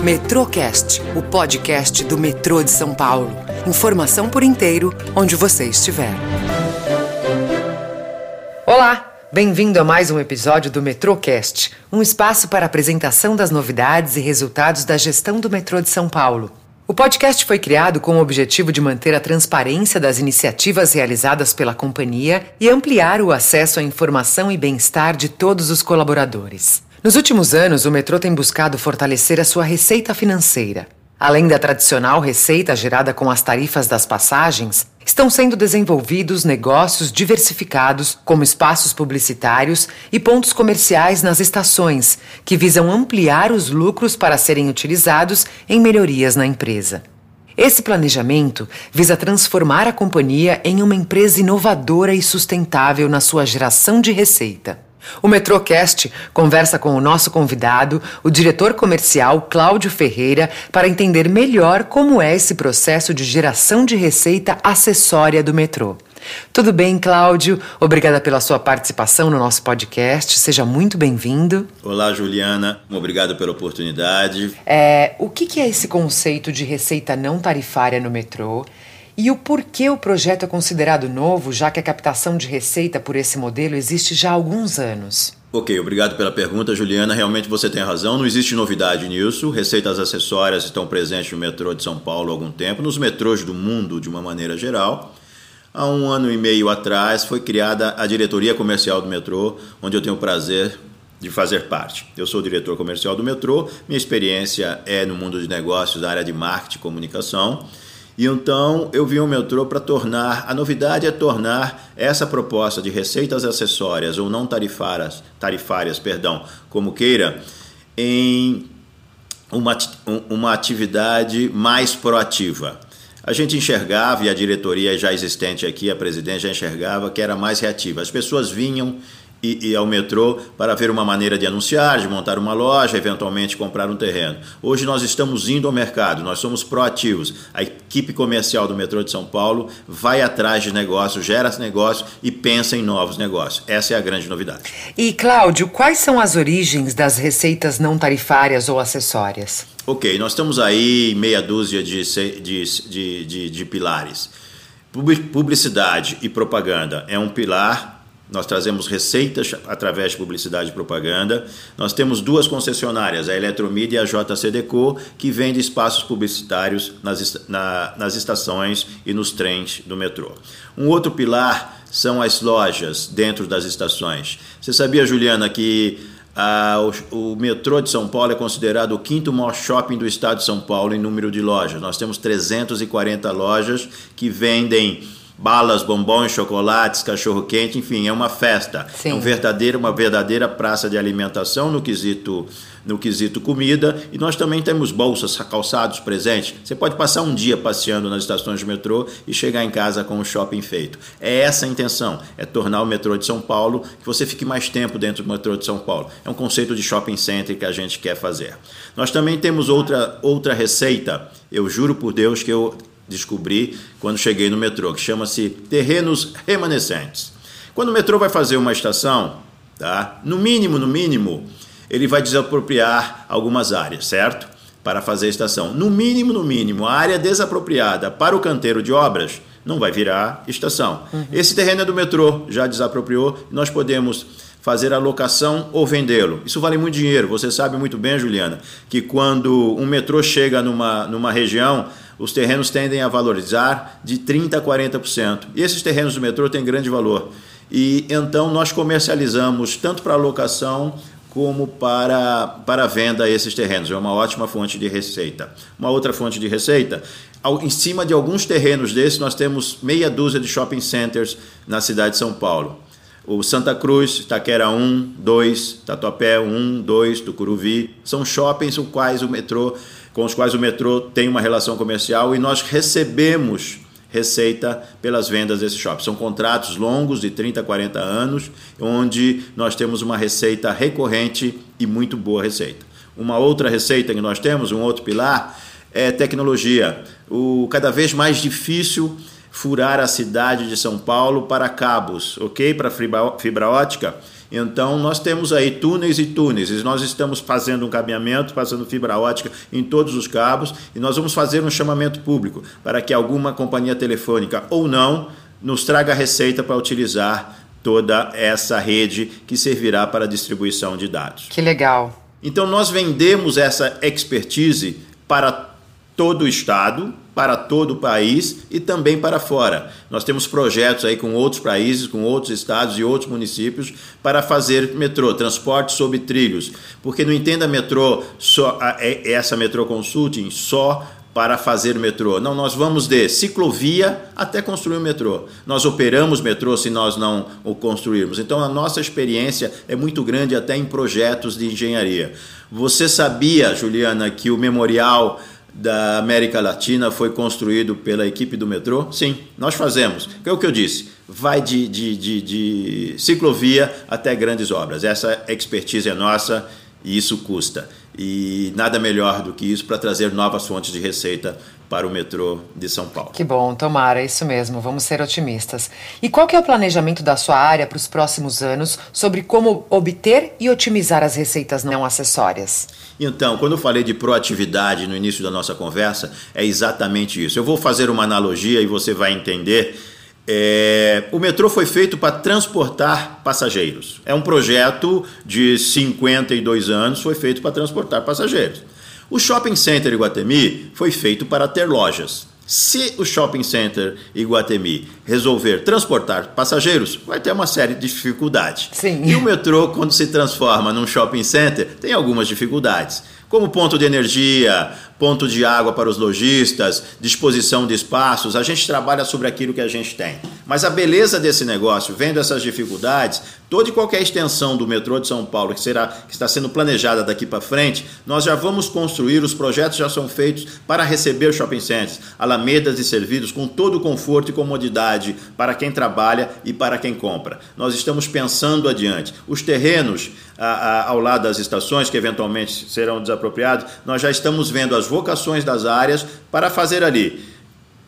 Metrocast, o podcast do metrô de São Paulo. Informação por inteiro, onde você estiver. Olá, bem-vindo a mais um episódio do Metrocast, um espaço para apresentação das novidades e resultados da gestão do metrô de São Paulo. O podcast foi criado com o objetivo de manter a transparência das iniciativas realizadas pela companhia e ampliar o acesso à informação e bem-estar de todos os colaboradores. Nos últimos anos, o metrô tem buscado fortalecer a sua receita financeira. Além da tradicional receita gerada com as tarifas das passagens, estão sendo desenvolvidos negócios diversificados, como espaços publicitários e pontos comerciais nas estações, que visam ampliar os lucros para serem utilizados em melhorias na empresa. Esse planejamento visa transformar a companhia em uma empresa inovadora e sustentável na sua geração de receita. O Metrocast conversa com o nosso convidado, o diretor comercial Cláudio Ferreira, para entender melhor como é esse processo de geração de receita acessória do metrô. Tudo bem, Cláudio? Obrigada pela sua participação no nosso podcast. Seja muito bem-vindo. Olá, Juliana. Obrigado pela oportunidade. É, o que é esse conceito de receita não tarifária no metrô? E o porquê o projeto é considerado novo, já que a captação de receita por esse modelo existe já há alguns anos? Ok, obrigado pela pergunta, Juliana. Realmente você tem razão, não existe novidade nisso. Receitas acessórias estão presentes no metrô de São Paulo há algum tempo, nos metrôs do mundo de uma maneira geral. Há um ano e meio atrás foi criada a diretoria comercial do metrô, onde eu tenho o prazer de fazer parte. Eu sou diretor comercial do metrô, minha experiência é no mundo de negócios, da área de marketing e comunicação. E então eu vi o metrô para tornar, a novidade é tornar essa proposta de receitas acessórias ou não tarifárias, tarifárias, perdão, como queira, em uma, uma atividade mais proativa. A gente enxergava, e a diretoria já existente aqui, a presidente já enxergava, que era mais reativa. As pessoas vinham e, e, ao metrô para ver uma maneira de anunciar, de montar uma loja, eventualmente comprar um terreno. Hoje nós estamos indo ao mercado, nós somos proativos. A equipe comercial do metrô de São Paulo vai atrás de negócios, gera negócios e pensa em novos negócios. Essa é a grande novidade. E Cláudio, quais são as origens das receitas não tarifárias ou acessórias? Ok, nós estamos aí meia dúzia de, de, de, de, de pilares. Publicidade e propaganda é um pilar nós trazemos receitas através de publicidade e propaganda. Nós temos duas concessionárias, a Eletromídia e a JCDecO, que vendem espaços publicitários nas, na, nas estações e nos trens do metrô. Um outro pilar são as lojas dentro das estações. Você sabia, Juliana, que o, o, metrô de São Paulo é considerado o quinto maior shopping do estado de São Paulo em número de lojas. Nós temos 340 lojas que vendem balas, bombons, chocolates, cachorro quente, enfim, é uma festa. Sim. É um verdadeiro, uma verdadeira praça de alimentação no quesito no quesito comida e nós também temos bolsas, calçados presentes. Você pode passar um dia passeando nas estações de metrô e chegar em casa com o shopping feito. É essa a intenção, é tornar o metrô de São Paulo que você fique mais tempo dentro do metrô de São Paulo. É um conceito de shopping center que a gente quer fazer. Nós também temos outra outra receita. Eu juro por Deus que eu descobri quando cheguei no metrô, que chama-se terrenos remanescentes. Quando o metrô vai fazer uma estação, tá? no mínimo, no mínimo, ele vai desapropriar algumas áreas, certo? Para fazer a estação. No mínimo, no mínimo, a área desapropriada para o canteiro de obras não vai virar estação. Uhum. Esse terreno é do metrô, já desapropriou, nós podemos fazer a locação ou vendê-lo. Isso vale muito dinheiro. Você sabe muito bem, Juliana, que quando um metrô chega numa, numa região, os terrenos tendem a valorizar de 30% a 40%. E esses terrenos do metrô têm grande valor. E então nós comercializamos tanto para locação como para, para venda esses terrenos. É uma ótima fonte de receita. Uma outra fonte de receita, em cima de alguns terrenos desses, nós temos meia dúzia de shopping centers na cidade de São Paulo. O Santa Cruz, Taquera 1, 2, Tatuapé 1, 2, Tucuruvi, são shoppings com quais o metrô com os quais o metrô tem uma relação comercial e nós recebemos receita pelas vendas desse shopping. São contratos longos de 30 a 40 anos, onde nós temos uma receita recorrente e muito boa receita. Uma outra receita que nós temos, um outro pilar, é tecnologia. O cada vez mais difícil furar a cidade de São Paulo para cabos, ok? Para fibra, fibra ótica Então, nós temos aí túneis e túneis, e nós estamos fazendo um caminhamento, passando fibra ótica em todos os cabos, e nós vamos fazer um chamamento público para que alguma companhia telefônica ou não nos traga receita para utilizar toda essa rede que servirá para a distribuição de dados. Que legal. Então, nós vendemos essa expertise para todo o estado, para todo o país e também para fora. Nós temos projetos aí com outros países, com outros estados e outros municípios para fazer metrô, transporte sobre trilhos. Porque não entenda metrô só é, essa metrô consulting só para fazer metrô. Não, nós vamos de ciclovia até construir o metrô. Nós operamos metrô se nós não o construirmos. Então a nossa experiência é muito grande até em projetos de engenharia. Você sabia, Juliana, que o memorial da América Latina foi construído pela equipe do metrô? Sim, nós fazemos. É o que eu disse. Vai de, de, de, de ciclovia até grandes obras. Essa expertise é nossa e isso custa. E nada melhor do que isso para trazer novas fontes de receita para o metrô de São Paulo. Que bom, tomara, é isso mesmo, vamos ser otimistas. E qual que é o planejamento da sua área para os próximos anos sobre como obter e otimizar as receitas não acessórias? Então, quando eu falei de proatividade no início da nossa conversa, é exatamente isso. Eu vou fazer uma analogia e você vai entender é, o metrô foi feito para transportar passageiros. É um projeto de 52 anos, foi feito para transportar passageiros. O shopping center Iguatemi foi feito para ter lojas. Se o shopping center Iguatemi resolver transportar passageiros, vai ter uma série de dificuldades. Sim. E o metrô, quando se transforma num shopping center, tem algumas dificuldades como ponto de energia, ponto de água para os lojistas, disposição de espaços, a gente trabalha sobre aquilo que a gente tem. Mas a beleza desse negócio, vendo essas dificuldades, toda e qualquer extensão do metrô de São Paulo que, será, que está sendo planejada daqui para frente, nós já vamos construir, os projetos já são feitos para receber shopping centers, alamedas e servidos com todo o conforto e comodidade para quem trabalha e para quem compra. Nós estamos pensando adiante. Os terrenos a, a, ao lado das estações, que eventualmente serão desapropriados, nós já estamos vendo as vocações das áreas para fazer ali.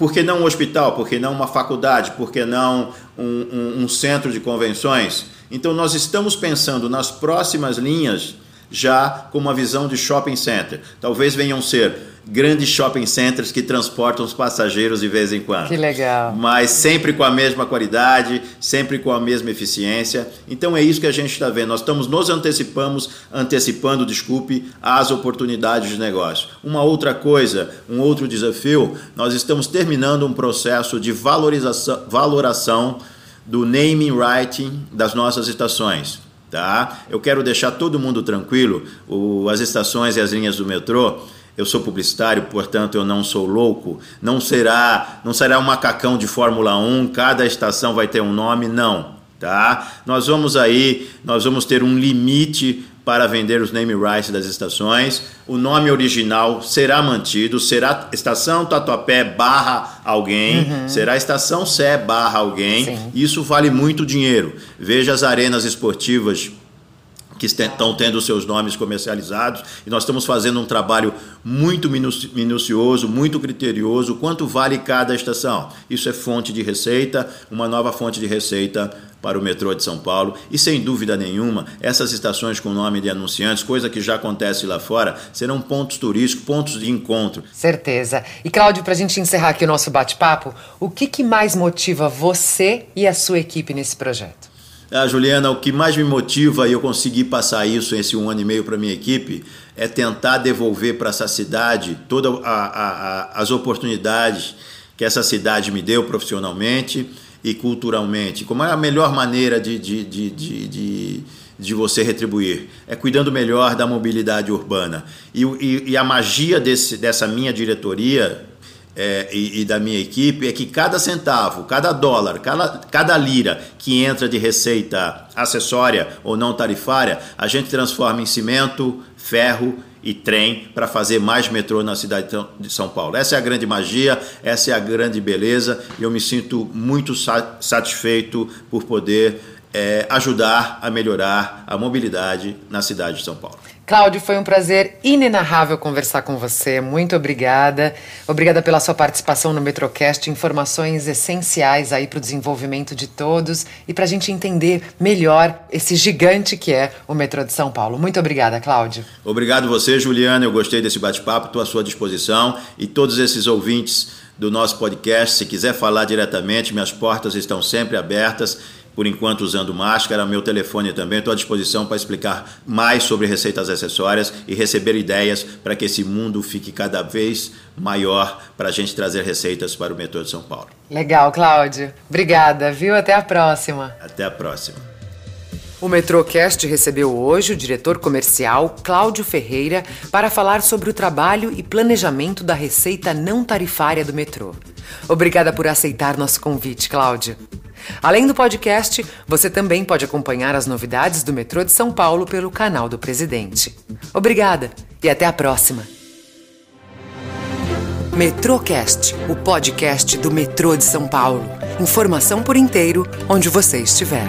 Por que não um hospital? Por que não uma faculdade? Por que não um, um, um centro de convenções? Então, nós estamos pensando nas próximas linhas já com uma visão de shopping center. Talvez venham ser grandes shopping centers que transportam os passageiros de vez em quando. Que legal. Mas sempre com a mesma qualidade, sempre com a mesma eficiência. Então é isso que a gente está vendo. Nós estamos nos antecipamos, antecipando, desculpe, as oportunidades de negócio. Uma outra coisa, um outro desafio, nós estamos terminando um processo de valorização, valoração do naming writing das nossas estações. Tá? Eu quero deixar todo mundo tranquilo. O, as estações e as linhas do metrô eu sou publicitário, portanto eu não sou louco. Não será, não será um macacão de Fórmula 1, cada estação vai ter um nome, não, tá? Nós vamos aí, nós vamos ter um limite para vender os name rights das estações. O nome original será mantido, será Estação Tatuapé barra alguém, uhum. será Estação Sé barra alguém. Sim. Isso vale muito dinheiro. Veja as arenas esportivas que estão tendo seus nomes comercializados e nós estamos fazendo um trabalho muito minucioso, muito criterioso, quanto vale cada estação. Isso é fonte de receita, uma nova fonte de receita para o metrô de São Paulo e sem dúvida nenhuma, essas estações com nome de anunciantes, coisa que já acontece lá fora, serão pontos turísticos, pontos de encontro. Certeza. E Cláudio, para a gente encerrar aqui o nosso bate-papo, o que, que mais motiva você e a sua equipe nesse projeto? Ah, Juliana, o que mais me motiva e eu consegui passar isso esse um ano e meio para minha equipe é tentar devolver para essa cidade todas as oportunidades que essa cidade me deu profissionalmente e culturalmente. Como é a melhor maneira de, de, de, de, de, de você retribuir? É cuidando melhor da mobilidade urbana. E, e, e a magia desse, dessa minha diretoria é, e, e, da minha equipe é que cada centavo, cada dólar, cada, cada lira que entra de receita acessória ou não tarifária, a gente transforma em cimento, ferro e trem para fazer mais metrô na cidade de São Paulo. Essa é a grande magia, essa é a grande beleza e eu me sinto muito satisfeito por poder é, ajudar a melhorar a mobilidade na cidade de São Paulo. Cláudio, foi um prazer inenarrável conversar com você. Muito obrigada. Obrigada pela sua participação no Metrocast. Informações essenciais aí para o desenvolvimento de todos e para a gente entender melhor esse gigante que é o metrô de São Paulo. Muito obrigada, Cláudio. Obrigado você, Juliana. Eu gostei desse bate-papo. Estou à sua disposição. E todos esses ouvintes do nosso podcast, se quiser falar diretamente, minhas portas estão sempre abertas por enquanto usando máscara. Meu telefone também estou à disposição para explicar mais sobre receitas acessórias e receber ideias para que esse mundo fique cada vez maior para a gente trazer receitas para o metrô de São Paulo. Legal, Cláudio. Obrigada, viu? Até a próxima. Até a próxima. O Metrocast recebeu hoje o diretor comercial Cláudio Ferreira para falar sobre o trabalho e planejamento da receita não tarifária do metrô. Obrigada por aceitar nosso convite, Cláudio. Além do podcast, você também pode acompanhar as novidades do metrô de São Paulo pelo canal do Presidente. Obrigada e até a próxima. Metrocast, o podcast do metrô de São Paulo. Informação por inteiro onde você estiver.